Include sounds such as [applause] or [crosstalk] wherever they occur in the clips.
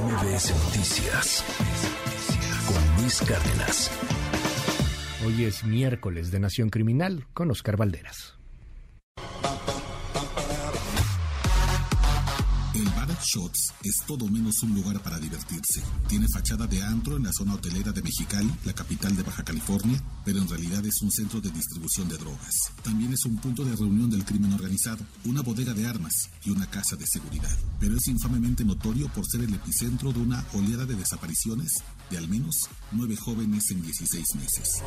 MBS Noticias con Luis Cárdenas. Hoy es miércoles de Nación Criminal con Oscar Valderas. Shots es todo menos un lugar para divertirse. Tiene fachada de antro en la zona hotelera de Mexicali, la capital de Baja California, pero en realidad es un centro de distribución de drogas. También es un punto de reunión del crimen organizado, una bodega de armas y una casa de seguridad. Pero es infamemente notorio por ser el epicentro de una oleada de desapariciones de al menos nueve jóvenes en 16 meses.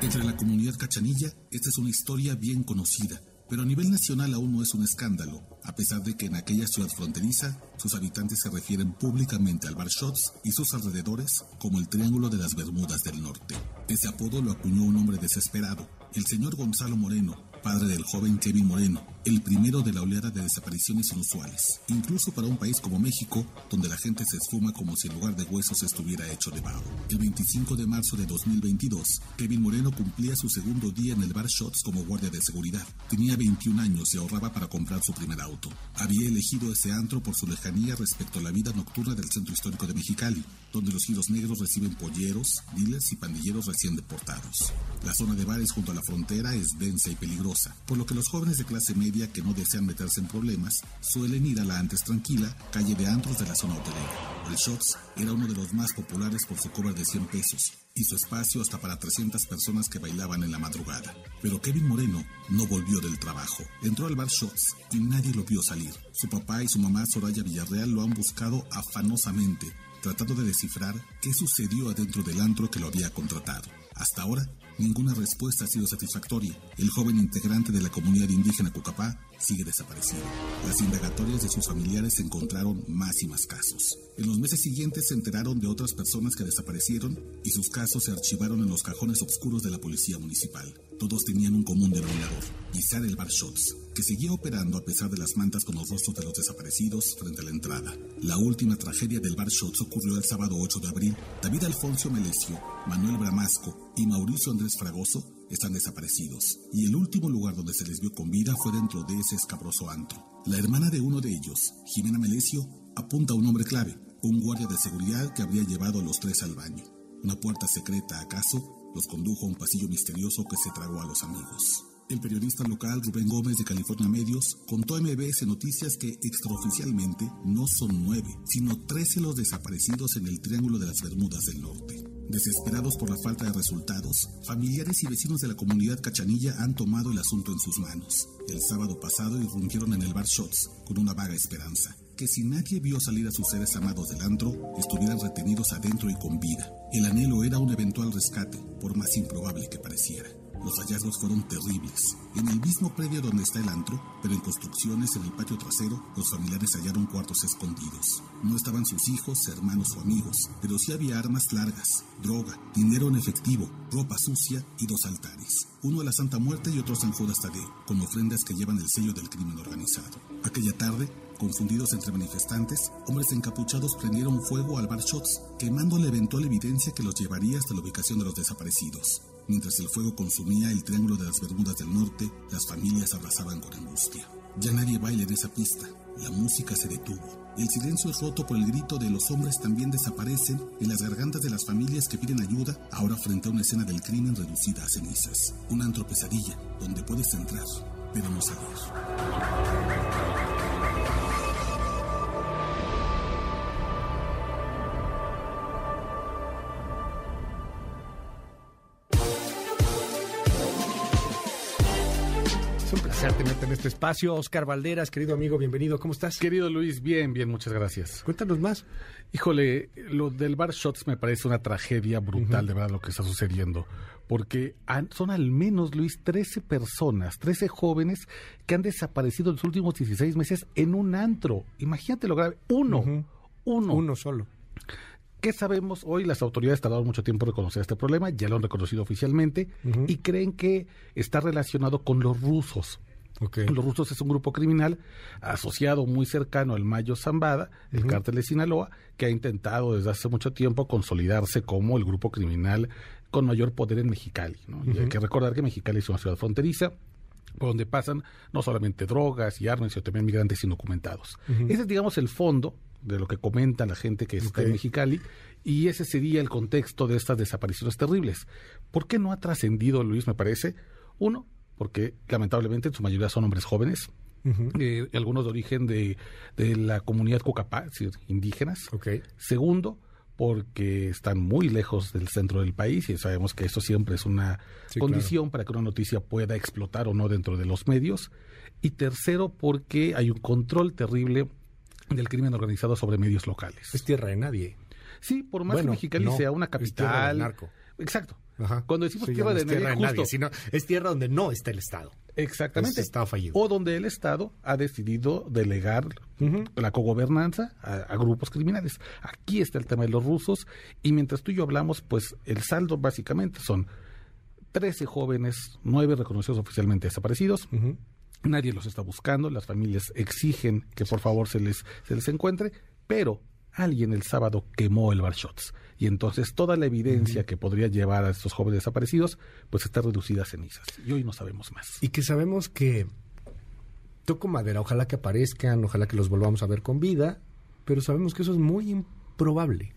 Entre la comunidad cachanilla, esta es una historia bien conocida pero a nivel nacional aún no es un escándalo, a pesar de que en aquella ciudad fronteriza sus habitantes se refieren públicamente al Bar Shots y sus alrededores como el Triángulo de las Bermudas del Norte. Ese apodo lo acuñó un hombre desesperado, el señor Gonzalo Moreno, padre del joven Kevin Moreno, el primero de la oleada de desapariciones inusuales, incluso para un país como México, donde la gente se esfuma como si en lugar de huesos estuviera hecho de barro. El 25 de marzo de 2022, Kevin Moreno cumplía su segundo día en el bar Shots como guardia de seguridad. Tenía 21 años y ahorraba para comprar su primer auto. Había elegido ese antro por su lejanía respecto a la vida nocturna del centro histórico de Mexicali, donde los giros negros reciben polleros, dealers y pandilleros recién deportados. La zona de bares junto a la frontera es densa y peligrosa, por lo que los jóvenes de clase media que no desean meterse en problemas suelen ir a la antes tranquila calle de antros de la zona hotelera. El Shots era uno de los más populares por su cover de 100 pesos y su espacio hasta para 300 personas que bailaban en la madrugada. Pero Kevin Moreno no volvió del trabajo. Entró al bar Shots y nadie lo vio salir. Su papá y su mamá Soraya Villarreal lo han buscado afanosamente, tratando de descifrar qué sucedió adentro del antro que lo había contratado. Hasta ahora, ninguna respuesta ha sido satisfactoria. El joven integrante de la comunidad indígena Cucapá sigue desaparecido. Las indagatorias de sus familiares encontraron más y más casos. En los meses siguientes se enteraron de otras personas que desaparecieron y sus casos se archivaron en los cajones oscuros de la policía municipal. Todos tenían un común denominador, pisar el bar Shots, que seguía operando a pesar de las mantas con los rostros de los desaparecidos frente a la entrada. La última tragedia del bar Shots ocurrió el sábado 8 de abril. David Alfonso Melesio, Manuel Bramasco y Mauricio Andrés Fragoso están desaparecidos, y el último lugar donde se les vio con vida fue dentro de ese escabroso antro. La hermana de uno de ellos, Jimena Melesio, apunta a un hombre clave, un guardia de seguridad que habría llevado a los tres al baño. Una puerta secreta, acaso, los condujo a un pasillo misterioso que se tragó a los amigos. El periodista local Rubén Gómez de California Medios contó a MBS Noticias que extraoficialmente no son nueve, sino trece los desaparecidos en el Triángulo de las Bermudas del Norte. Desesperados por la falta de resultados, familiares y vecinos de la comunidad cachanilla han tomado el asunto en sus manos. El sábado pasado irrumpieron en el bar Shots con una vaga esperanza, que si nadie vio salir a sus seres amados del antro, estuvieran retenidos adentro y con vida. El anhelo era un eventual rescate, por más improbable que pareciera. Los hallazgos fueron terribles. En el mismo predio donde está el antro, pero en construcciones en el patio trasero, los familiares hallaron cuartos escondidos. No estaban sus hijos, hermanos o amigos, pero sí había armas largas, droga, dinero en efectivo, ropa sucia y dos altares. Uno a la Santa Muerte y otro a San Judas Tadeo, con ofrendas que llevan el sello del crimen organizado. Aquella tarde, Confundidos entre manifestantes, hombres encapuchados prendieron fuego al bar Shots, quemando la eventual evidencia que los llevaría hasta la ubicación de los desaparecidos. Mientras el fuego consumía el triángulo de las Bermudas del Norte, las familias abrazaban con angustia. Ya nadie baila en esa pista. La música se detuvo. El silencio es roto por el grito de los hombres también desaparecen en las gargantas de las familias que piden ayuda, ahora frente a una escena del crimen reducida a cenizas. Una antropesadilla donde puedes entrar, no salir. en este espacio. Oscar Valderas, querido amigo, bienvenido. ¿Cómo estás? Querido Luis, bien, bien, muchas gracias. Cuéntanos más. Híjole, lo del bar Shots me parece una tragedia brutal, de verdad, lo que está sucediendo. Porque son al menos, Luis, 13 personas, 13 jóvenes que han desaparecido en los últimos 16 meses en un antro. Imagínate lo grave. Uno. Uno. Uno solo. ¿Qué sabemos? Hoy las autoridades tardaron mucho tiempo en reconocer este problema, ya lo han reconocido oficialmente, y creen que está relacionado con los rusos. Los rusos es un grupo criminal asociado muy cercano al Mayo Zambada, el cártel de Sinaloa, que ha intentado desde hace mucho tiempo consolidarse como el grupo criminal con mayor poder en Mexicali. Y hay que recordar que Mexicali es una ciudad fronteriza, por donde pasan no solamente drogas y armas, sino también migrantes indocumentados. Ese es, digamos, el fondo de lo que comenta la gente que está en Mexicali, y ese sería el contexto de estas desapariciones terribles. ¿Por qué no ha trascendido, Luis, me parece? Uno, porque lamentablemente en su mayoría son hombres jóvenes, eh, algunos de origen de, de la comunidad Cocapá, es decir, indígenas. Segundo, porque están muy lejos del centro del país y sabemos que eso siempre es una condición para que una noticia pueda explotar o no dentro de los medios. Y tercero, porque hay un control terrible del crimen organizado sobre medios locales. Es tierra de nadie. Sí, por más que Mexicali sea una capital. narco. Exacto. Cuando decimos tierra de nadie, sino es tierra donde no está el Estado. Exactamente. Estado fallido. O donde el Estado ha decidido delegar la cogobernanza a, grupos criminales. Aquí está el tema de los rusos y mientras tú y yo hablamos, pues el saldo básicamente son 13 jóvenes, 9 reconocidos oficialmente desaparecidos. Nadie los está buscando, las familias exigen que por favor se les, se les encuentre, pero alguien el sábado quemó el bar shots y entonces toda la evidencia que podría llevar a estos jóvenes desaparecidos pues está reducida a cenizas y hoy no sabemos más. Y que sabemos que toco madera, ojalá que aparezcan, ojalá que los volvamos a ver con vida, pero sabemos que eso es muy improbable.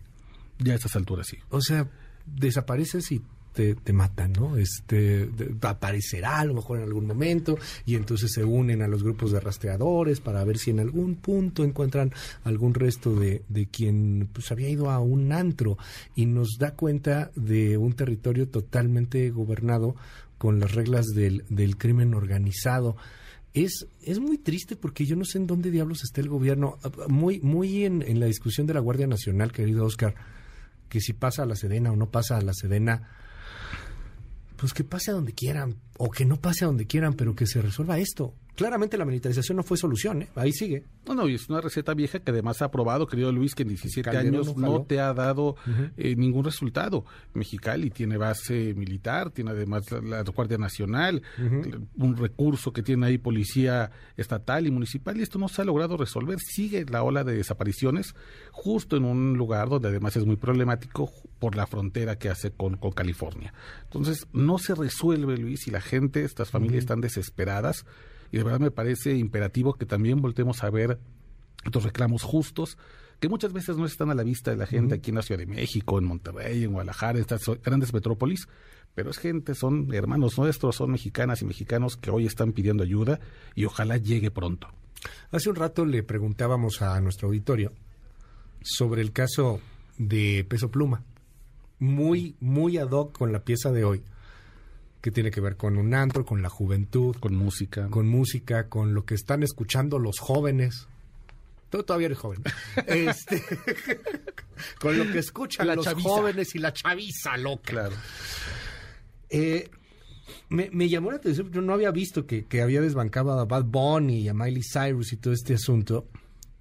Ya a estas alturas sí. O sea, desapareces y te, te, matan, ¿no? Este, aparecerá a lo mejor en algún momento y entonces se unen a los grupos de rastreadores para ver si en algún punto encuentran algún resto de, de quien pues había ido a un antro y nos da cuenta de un territorio totalmente gobernado con las reglas del, del crimen organizado. Es, es muy triste porque yo no sé en dónde diablos está el gobierno. Muy, muy en, en la discusión de la Guardia Nacional, querido Oscar, que si pasa a la Sedena o no pasa a la Sedena, pues que pase a donde quieran, o que no pase a donde quieran, pero que se resuelva esto. Claramente la militarización no fue solución, ¿eh? ahí sigue. No, no, y es una receta vieja que además ha probado, querido Luis, que en 17 años no te ha dado eh, ningún resultado. Mexicali tiene base militar, tiene además la, Guardia Nacional, un recurso que tiene ahí policía estatal y municipal, y esto no se ha logrado resolver. Sigue la ola de desapariciones justo en un lugar donde además es muy problemático por la frontera que hace con, con California. Entonces, no se resuelve, Luis, y la gente, estas familias están desesperadas y de verdad me parece imperativo que también voltemos a ver estos reclamos justos que muchas veces no están a la vista de la gente aquí en la Ciudad de México, en Monterrey, en Guadalajara, en estas grandes metrópolis, pero es gente, son hermanos nuestros, son mexicanas y mexicanos que hoy están pidiendo ayuda y ojalá llegue pronto. Hace un rato le preguntábamos a nuestro auditorio sobre el caso de Peso Pluma, muy, muy ad hoc con la pieza de hoy que tiene que ver con un antro, con la juventud, con música, con música, con lo que están escuchando los jóvenes. Tú todavía eres joven. [laughs] este, [laughs] con lo que escuchan los jóvenes y la chaviza loca. Claro. Eh, me, llamó la atención, yo no había visto que, había desbancado a Bad Bunny y a Miley Cyrus y todo este asunto.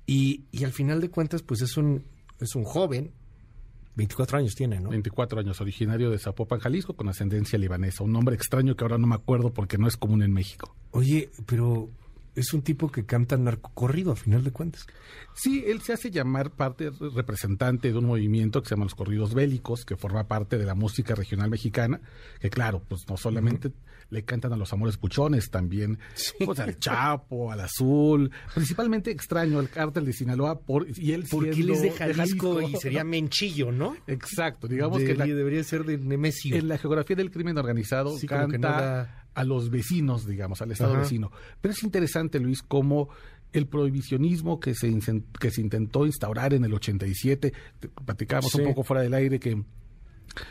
Y, y al final de cuentas, pues es un, es un joven 24 años tiene, ¿no? 24 años, originario de Zapopan, Jalisco, con ascendencia libanesa. Un nombre extraño que ahora no me acuerdo porque no es común en México. Oye, pero es un tipo que canta narcocorrido, a final de cuentas. Sí, él se hace llamar parte representante de un movimiento que se llama los corridos bélicos, que forma parte de la música regional mexicana, que claro, pues no solamente le cantan a los amores puchones, también pues, al Chapo, al Azul, principalmente extraño al cártel de Sinaloa por y él porque él es de Jalisco, y sería Menchillo, ¿no? Exacto, digamos que debería ser de Nemesio. En la geografía del crimen organizado canta a los vecinos, digamos, al estado vecino. Pero es interesante, Luis, cómo el prohibicionismo que se, que se intentó instaurar en el 87, platicábamos un poco fuera del aire que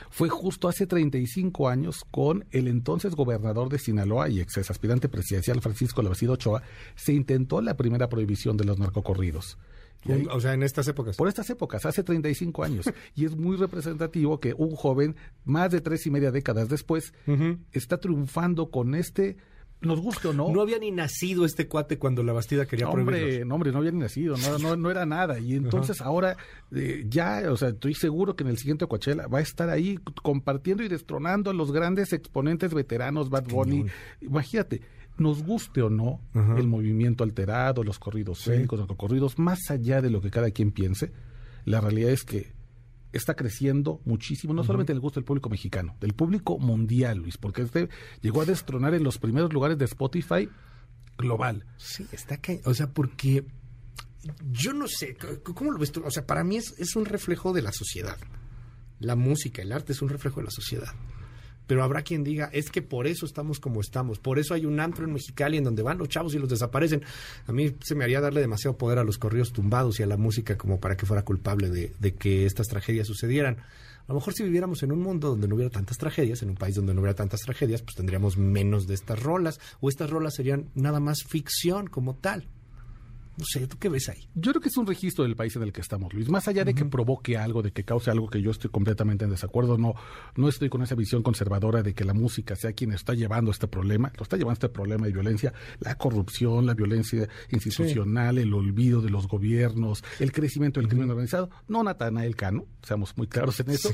fue justo hace 35 años con el entonces gobernador de Sinaloa y ex aspirante presidencial Francisco Labacido Ochoa, se intentó la primera prohibición de los narcocorridos. O sea, en estas épocas. Por estas épocas, hace 35 años. [laughs] y es muy representativo que un joven, más de tres y media décadas después, está triunfando con este nos guste o no. No había ni nacido este cuate cuando la Bastida quería no, hombre, no, hombre, no había ni nacido, no, no, era nada. Y entonces ahora eh, ya, o sea, estoy seguro que en el siguiente Coachella va a estar ahí compartiendo y destronando a los grandes exponentes veteranos, Bad Bunny. Imagínate, nos guste o no el movimiento alterado, los corridos sí. los corridos, más allá de lo que cada quien piense, la realidad es que está creciendo muchísimo, no solamente el gusto del público mexicano, del público mundial, Luis, porque este llegó a destronar en los primeros lugares de Spotify global. Sí, está que, o sea, porque yo no sé, ¿cómo lo ves tú? O sea, para mí es, es un reflejo de la sociedad. La música, el arte es un reflejo de la sociedad pero habrá quien diga, es que por eso estamos como estamos, por eso hay un antro en Mexicali en donde van los chavos y los desaparecen. A mí se me haría darle demasiado poder a los corridos tumbados y a la música como para que fuera culpable de, de que estas tragedias sucedieran. A lo mejor si viviéramos en un mundo donde no hubiera tantas tragedias, en un país donde no hubiera tantas tragedias, pues tendríamos menos de estas rolas, o estas rolas serían nada más ficción como tal. No sé, ¿tú qué ves ahí? Yo creo que es un registro del país en el que estamos, Luis. Más allá de que provoque algo, de que cause algo que yo estoy completamente en desacuerdo, no, no estoy con esa visión conservadora de que la música sea quien está llevando este problema, lo está llevando este problema de violencia, la corrupción, la violencia institucional, el olvido de los gobiernos, el crecimiento del crimen organizado. No Natanael Cano, seamos muy claros en eso.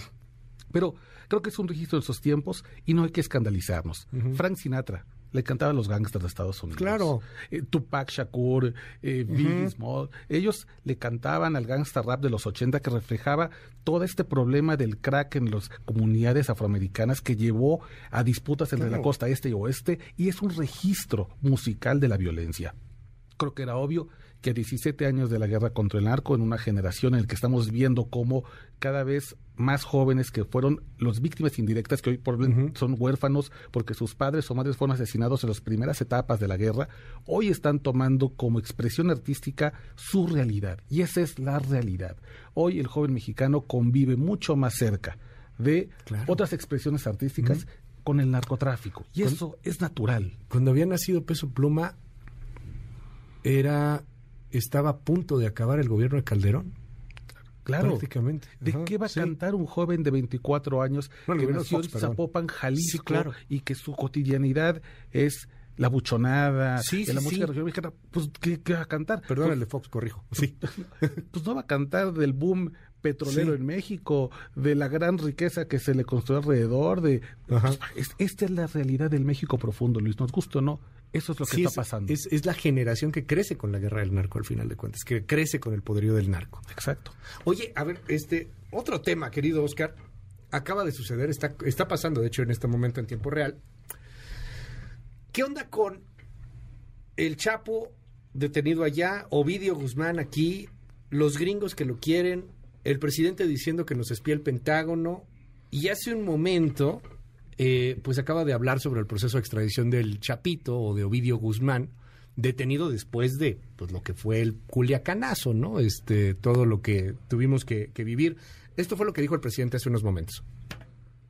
Pero creo que es un registro de esos tiempos y no hay que escandalizarnos. Frank Sinatra, le cantaba a los gangsters de Estados Unidos. Claro. Eh, Tupac Shakur, eh, Biggie Small, ellos le cantaban al gangster rap de los 80 que reflejaba todo este problema del crack en las comunidades afroamericanas que llevó a disputas entre la costa este y oeste y es un registro musical de la violencia. Creo que era obvio que a 17 años de la guerra contra el narco, en una generación en la que estamos viendo cómo cada vez más jóvenes que fueron los víctimas indirectas, que hoy por, son huérfanos porque sus padres o madres fueron asesinados en las primeras etapas de la guerra, hoy están tomando como expresión artística su realidad. Y esa es la realidad. Hoy el joven mexicano convive mucho más cerca de otras expresiones artísticas con el narcotráfico. Y eso es natural. Cuando había nacido Peso Pluma, era estaba a punto de acabar el gobierno de Calderón. Claro. Prácticamente. ¿De qué va a cantar un joven de 24 años que nació en Zapopan, Jalisco, y que su cotidianidad es la buchonada, sí, la música regional mexicana? Pues, ¿qué, va a cantar? Perdón, pues, el de Fox, corrijo. [laughs] Sí. pues no va a cantar del boom petrolero en México, de la gran riqueza que se le construyó alrededor, de... Pues, esta es la realidad del México profundo, Luis, nos gusta o no. Eso es lo que está pasando. Es, la generación que crece con la guerra del narco, al final de cuentas, que crece con el poderío del narco. Exacto. Oye, a ver, este otro tema, querido Oscar, acaba de suceder, está, está pasando, de hecho, en este momento en tiempo real. ¿Qué onda con el Chapo detenido allá, Ovidio Guzmán aquí, los gringos que lo quieren, el presidente diciendo que nos espía el Pentágono, y hace un momento eh, pues acaba de hablar sobre el proceso de extradición del Chapito o de Ovidio Guzmán, detenido después de pues lo que fue el culiacanazo, ¿no? Este, todo lo que tuvimos que, vivir. Esto fue lo que dijo el presidente hace unos momentos.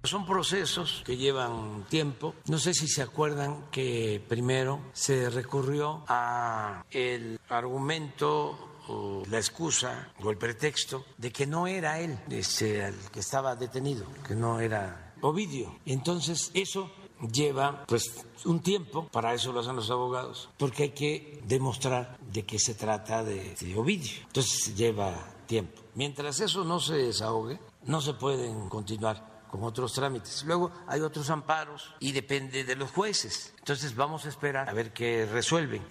Son procesos que llevan tiempo. No sé si se acuerdan que primero se recurrió a el argumento o la excusa o el pretexto de que no era él este, el que estaba detenido, que no era Ovidio. Entonces, eso lleva pues un tiempo, para eso lo hacen los abogados, porque hay que demostrar de que se trata de, Ovidio. Entonces lleva tiempo. Mientras eso no se desahogue, no se pueden continuar con otros trámites. Luego hay otros amparos y depende de los jueces. Entonces vamos a esperar a ver qué resuelven.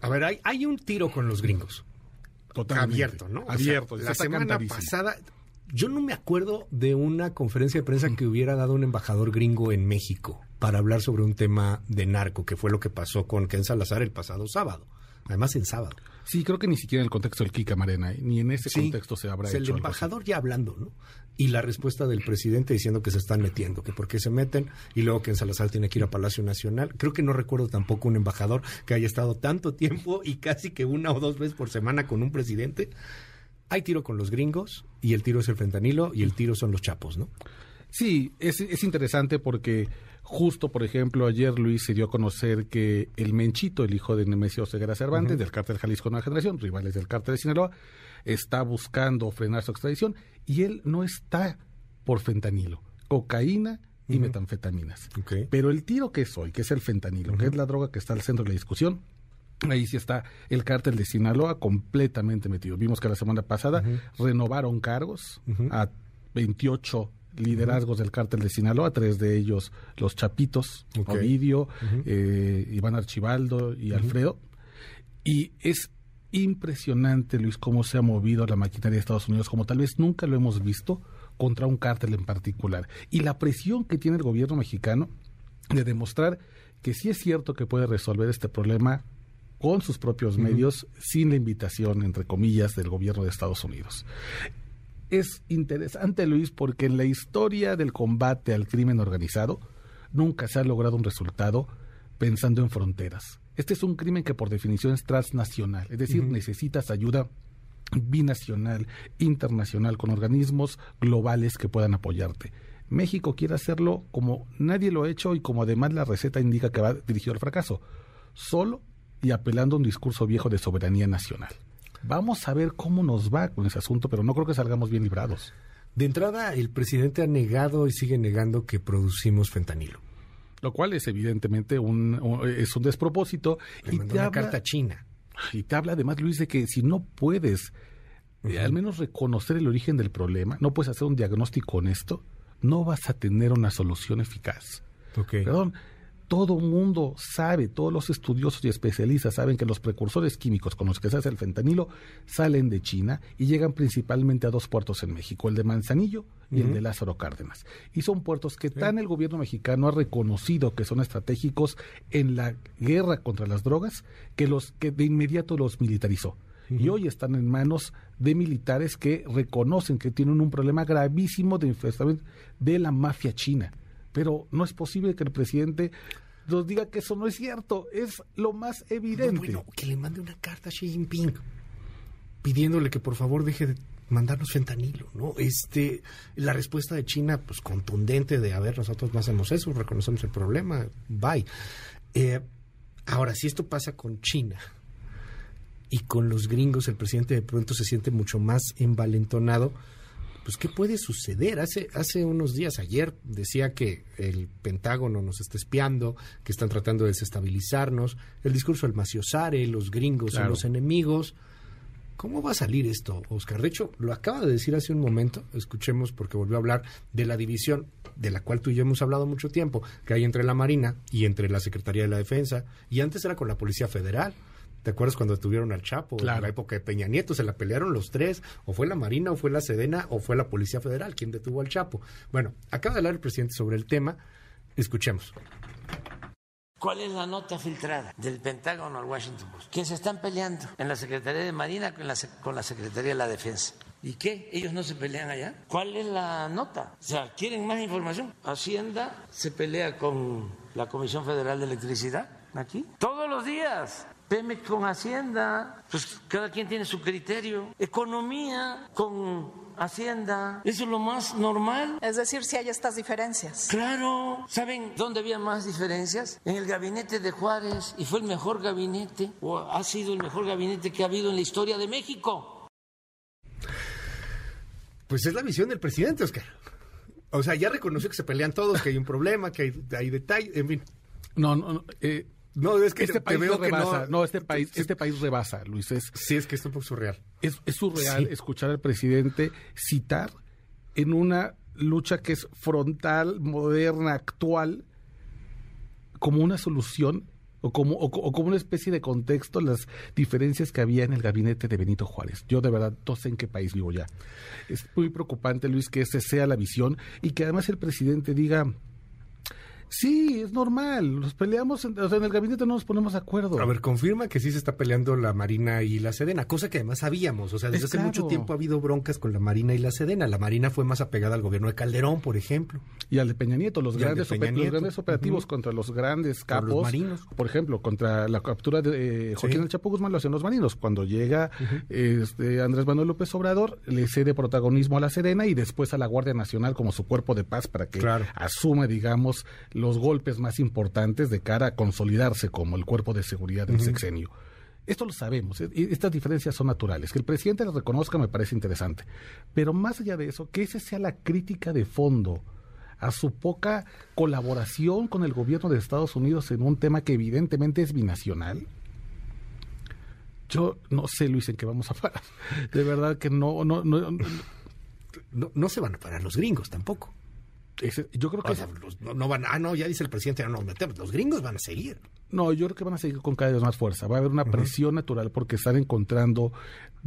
A ver, hay, hay un tiro con los gringos. Totalmente. Abierto, ¿no? Abierto. la semana pasada yo no me acuerdo de una conferencia de prensa que hubiera dado un embajador gringo en México para hablar sobre un tema de narco, que fue lo que pasó con Ken Salazar el pasado sábado. Además, en sábado. Sí, creo que ni siquiera en el contexto del Kika Marena, ¿eh? ni en ese contexto se habrá hecho. El embajador ya hablando, ¿no? Y la respuesta del presidente diciendo que se están metiendo, que por qué se meten, y luego que en Salazar tiene que ir a Palacio Nacional. Creo que no recuerdo tampoco un embajador que haya estado tanto tiempo y casi que una o dos veces por semana con un presidente hay tiro con los gringos y el tiro es el fentanilo y el tiro son los chapos, ¿no? Sí, es, es interesante porque justo, por ejemplo, ayer Luis se dio a conocer que el Menchito, el hijo de Nemesio Ceguera Cervantes, del cártel Jalisco Nueva Generación, rivales del cártel de Sinaloa, está buscando frenar su extradición y él no está por fentanilo, cocaína y metanfetaminas. Pero el tiro que es hoy, que es el fentanilo, que es la droga que está al centro de la discusión, Ahí sí está el cártel de Sinaloa completamente metido. Vimos que la semana pasada renovaron cargos a 28 liderazgos del cártel de Sinaloa, tres de ellos los Chapitos, Ovidio, eh, Iván Archibaldo y Alfredo. Y es impresionante, Luis, cómo se ha movido la maquinaria de Estados Unidos, como tal vez nunca lo hemos visto contra un cártel en particular. Y la presión que tiene el gobierno mexicano de demostrar que sí es cierto que puede resolver este problema con sus propios medios, sin la invitación, entre comillas, del gobierno de Estados Unidos. Es interesante, Luis, porque en la historia del combate al crimen organizado nunca se ha logrado un resultado pensando en fronteras. Este es un crimen que por definición es transnacional, es decir, necesitas ayuda binacional, internacional, con organismos globales que puedan apoyarte. México quiere hacerlo como nadie lo ha hecho y como además la receta indica que va dirigido al fracaso, solo y apelando a un discurso viejo de soberanía nacional. Vamos a ver cómo nos va con ese asunto, pero no creo que salgamos bien librados. De entrada, el presidente ha negado y sigue negando que producimos fentanilo. Lo cual es evidentemente un, es un despropósito. y te una carta china. Y te habla además, Luis, de que si no puedes eh, al menos reconocer el origen del problema, no puedes hacer un diagnóstico honesto, no vas a tener una solución eficaz. Perdón, todo mundo sabe, todos los estudiosos y especialistas saben que los precursores químicos con los que se hace el fentanilo salen de China y llegan principalmente a dos puertos en México, el de Manzanillo y el de Lázaro Cárdenas. Y son puertos que tan el gobierno mexicano ha reconocido que son estratégicos en la guerra contra las drogas que los que de inmediato los militarizó. Y hoy están en manos de militares que reconocen que tienen un problema gravísimo de de la mafia china pero no es posible que el presidente nos diga que eso no es cierto. Es lo más evidente. bueno, que le mande una carta a Xi Jinping pidiéndole que por favor deje de mandarnos fentanilo, ¿no? Este, la respuesta de China, pues contundente de, a ver, nosotros no hacemos eso, reconocemos el problema, bye. Eh, ahora, si esto pasa con China y con los gringos, el presidente de pronto se siente mucho más envalentonado, pues ¿qué puede suceder? Hace, hace unos días, ayer, decía que el Pentágono nos está espiando, que están tratando de desestabilizarnos, el discurso del maciosare, los gringos son los enemigos. ¿Cómo va a salir esto, Oscar? De hecho, lo acaba de decir hace un momento, escuchemos porque volvió a hablar de la división de la cual tú y yo hemos hablado mucho tiempo, que hay entre la Marina y entre la Secretaría de la Defensa, y antes era con la Policía Federal. ¿Te acuerdas cuando tuvieron al Chapo? En la época de Peña Nieto se la pelearon los tres, o fue la Marina, o fue la Sedena, o fue la Policía Federal quien detuvo al Chapo. Bueno, acaba de hablar el presidente sobre el tema. Escuchemos. ¿Cuál es la nota filtrada del Pentágono al Washington Post? Que se están peleando en la Secretaría de Marina con la, con la Secretaría de la Defensa. ¿Y qué? ¿Ellos no se pelean allá? ¿Cuál es la nota? O sea, ¿quieren más información? Hacienda se pelea con la Comisión Federal de Electricidad aquí todos los días. Pemex con Hacienda, pues cada quien tiene su criterio. Economía con Hacienda, eso es lo más normal. Es decir, si hay estas diferencias. Claro, ¿saben dónde había más diferencias? En el gabinete de Juárez, y fue el mejor gabinete, o ha sido el mejor gabinete que ha habido en la historia de México. Pues es la visión del presidente, Oscar. O sea, ya reconoció que se pelean todos, que hay un problema, que hay, hay detalles, en fin. No, no, eh, no, es que este país rebasa. No, este país, este país rebasa, Luis. Es, sí, es que es un poco surreal. Es, surreal escuchar al presidente citar en una lucha que es frontal, moderna, actual, como una solución o como, o, como una especie de contexto las diferencias que había en el gabinete de Benito Juárez. Yo de verdad no sé en qué país vivo ya. Es muy preocupante, Luis, que esa sea la visión y que además el presidente diga Sí, es normal. Nos peleamos, en, o sea, en el gabinete no nos ponemos de acuerdo. A ver, confirma que sí se está peleando la Marina y la Sedena, cosa que además sabíamos. O sea, desde hace mucho tiempo ha habido broncas con la Marina y la Sedena. La Marina fue más apegada al gobierno de Calderón, por ejemplo. Y al de Peña Nieto, los, grandes, grandes, operativos contra los grandes capos. Los marinos. Por ejemplo, contra la captura de eh, Joaquín El Chapo Guzmán lo hacen los marinos. Cuando llega este, Andrés Manuel López Obrador, le cede protagonismo a la Sedena y después a la Guardia Nacional como su cuerpo de paz para que asuma, digamos, los golpes más importantes de cara a consolidarse como el cuerpo de seguridad del sexenio. Esto lo sabemos, y estas diferencias son naturales. Que el presidente las reconozca me parece interesante. Pero más allá de eso, que esa sea la crítica de fondo a su poca colaboración con el gobierno de Estados Unidos en un tema que evidentemente es binacional. Yo no sé, Luis, en qué vamos a parar. De verdad que no, no, no, no, no se van a parar los gringos tampoco yo creo que... no, van, ah, no, ya dice el presidente, no nos metemos, los gringos van a seguir. No, yo creo que van a seguir con cada vez más fuerza. Va a haber una presión natural porque están encontrando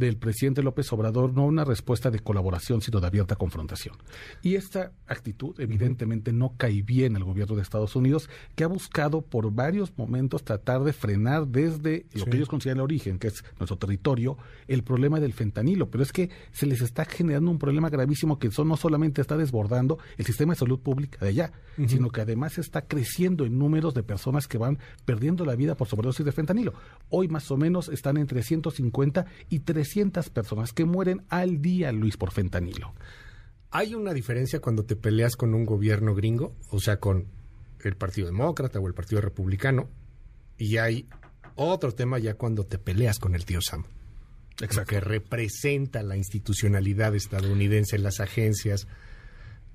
del presidente López Obrador no una respuesta de colaboración, sino de abierta confrontación. Y esta actitud, evidentemente, no cae bien al gobierno de Estados Unidos, que ha buscado por varios momentos tratar de frenar desde lo que ellos consideran el origen, que es nuestro territorio, el problema del fentanilo. Pero es que se les está generando un problema gravísimo que eso no solamente está desbordando el sistema de salud pública de allá, sino que además está creciendo en números de personas que van perdiendo la vida por sobredosis de fentanilo. Hoy más o menos están entre 150 y 300 personas que mueren al día, Luis, por fentanilo. ¿Hay una diferencia cuando te peleas con un gobierno gringo, o sea, con el Partido Demócrata o el Partido Republicano? Y hay otro tema ya cuando te peleas con el tío Sam. Exacto. Que representa la institucionalidad estadounidense en las agencias,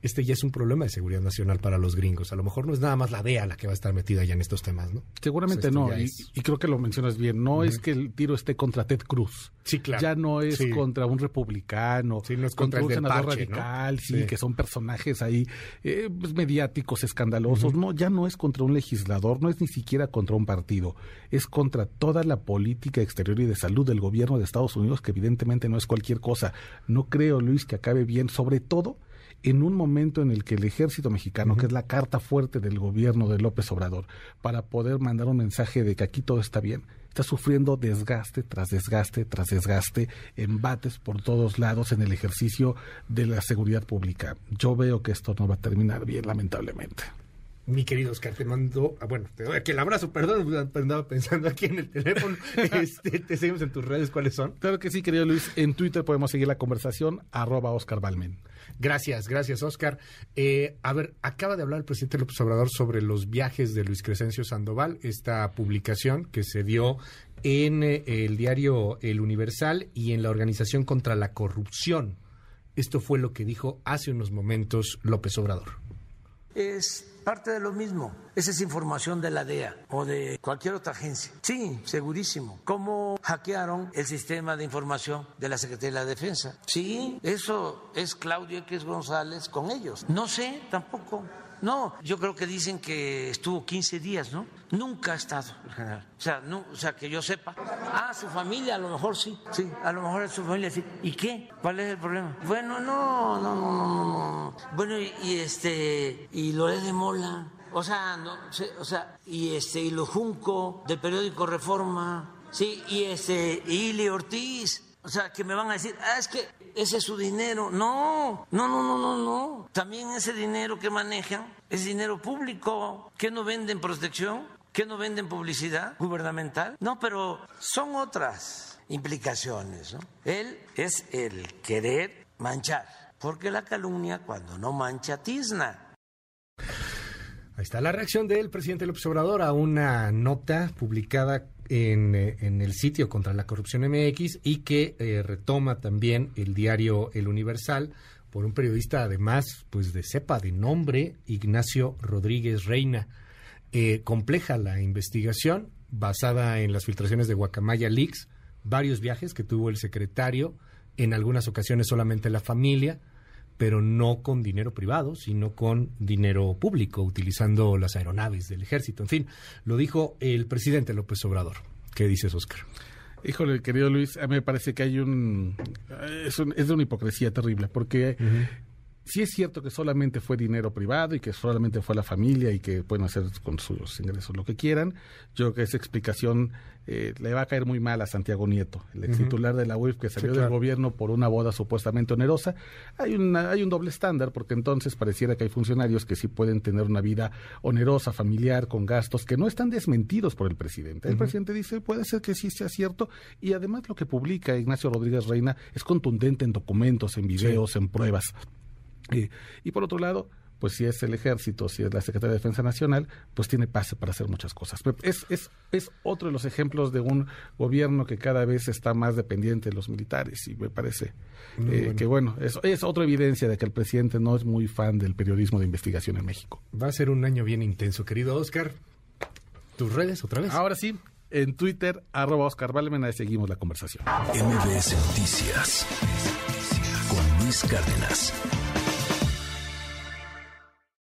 este ya es un problema de seguridad nacional para los gringos. A lo mejor no es nada más la DEA la que va a estar metida ya en estos temas, ¿no? Seguramente no, y, creo que lo mencionas bien. No es que el tiro esté contra Ted Cruz. Sí, claro. Ya no es contra un republicano, sí, no es contra, un senador radical, sí, que son personajes ahí eh, pues, mediáticos, escandalosos. No, ya no es contra un legislador, no es ni siquiera contra un partido. Es contra toda la política exterior y de salud del gobierno de Estados Unidos, que evidentemente no es cualquier cosa. No creo, Luis, que acabe bien, sobre todo en un momento en el que el ejército mexicano, que es la carta fuerte del gobierno de López Obrador, para poder mandar un mensaje de que aquí todo está bien, está sufriendo desgaste tras desgaste tras desgaste, embates por todos lados en el ejercicio de la seguridad pública. Yo veo que esto no va a terminar bien, lamentablemente. Mi querido Oscar, te mando, ah, bueno, te doy aquí el abrazo, perdón, andaba pensando aquí en el teléfono. [laughs] Este, te seguimos en tus redes, ¿cuáles son? Claro que sí, querido Luis. En Twitter podemos seguir la conversación, arroba Oscar Balmen. Gracias, gracias, Oscar. Eh, a ver, acaba de hablar el presidente López Obrador sobre los viajes de Luis Crescencio Sandoval, esta publicación que se dio en eh, el diario El Universal y en la Organización contra la Corrupción. Esto fue lo que dijo hace unos momentos López Obrador. Es parte de lo mismo. Esa es información de la DEA o de cualquier otra agencia. Sí, segurísimo. ¿Cómo hackearon el sistema de información de la Secretaría de la Defensa? Sí, eso es Claudio X González con ellos. No sé tampoco. No, yo creo que dicen que estuvo 15 días, ¿no? Nunca ha estado el general. O sea, no, o sea, que yo sepa. Ah, su familia, a lo mejor sí. Sí, a lo mejor es su familia sí. ¿Y qué? ¿Cuál es el problema? Bueno, no, no, no, no, no. Bueno, y, este, y Loré de Mola. O sea, no, o sea, y este, y lo Junco del periódico Reforma. Sí, y este, y Ili Ortiz. O sea, que me van a decir, ah, es que ese es su dinero. No, no, no, no, no, no. También ese dinero que manejan es dinero público. ¿Que no venden protección? ¿Que no venden publicidad gubernamental? No, pero son otras implicaciones. ¿no? Él es el querer manchar, porque la calumnia cuando no mancha tizna. Ahí está la reacción del presidente López Obrador a una nota publicada en, eh, en, el sitio contra la corrupción MX y que eh, retoma también el diario El Universal por un periodista además pues de cepa de nombre Ignacio Rodríguez Reina. Eh, compleja la investigación basada en las filtraciones de Guacamaya Leaks, varios viajes que tuvo el secretario, en algunas ocasiones solamente la familia, pero no con dinero privado, sino con dinero público, utilizando las aeronaves del ejército. En fin, lo dijo el presidente López Obrador. ¿Qué dices, Oscar? Híjole, querido Luis, a mí me parece que hay un... Es, de una hipocresía terrible, porque si es cierto que solamente fue dinero privado y que solamente fue la familia y que pueden hacer con sus ingresos lo que quieran. Yo creo que esa explicación eh, le va a caer muy mal a Santiago Nieto, el ex titular de la UIF que salió del gobierno por una boda supuestamente onerosa. Hay, una, hay un doble estándar porque entonces pareciera que hay funcionarios que sí pueden tener una vida onerosa, familiar, con gastos que no están desmentidos por el presidente. El presidente dice, puede ser que sí sea cierto y además lo que publica Ignacio Rodríguez Reina es contundente en documentos, en videos, en pruebas y por otro lado, pues si es el ejército, si es la Secretaría de Defensa Nacional, pues tiene pase para hacer muchas cosas. Es, es, es otro de los ejemplos de un gobierno que cada vez está más dependiente de los militares y me parece eh, que bueno, es, es otra evidencia de que el presidente no es muy fan del periodismo de investigación en México. Va a ser un año bien intenso, querido Oscar. ¿Tus redes otra vez? Ahora sí, en Twitter, arroba Oscar Valmena, seguimos la conversación. MBS Noticias con Luis Cárdenas.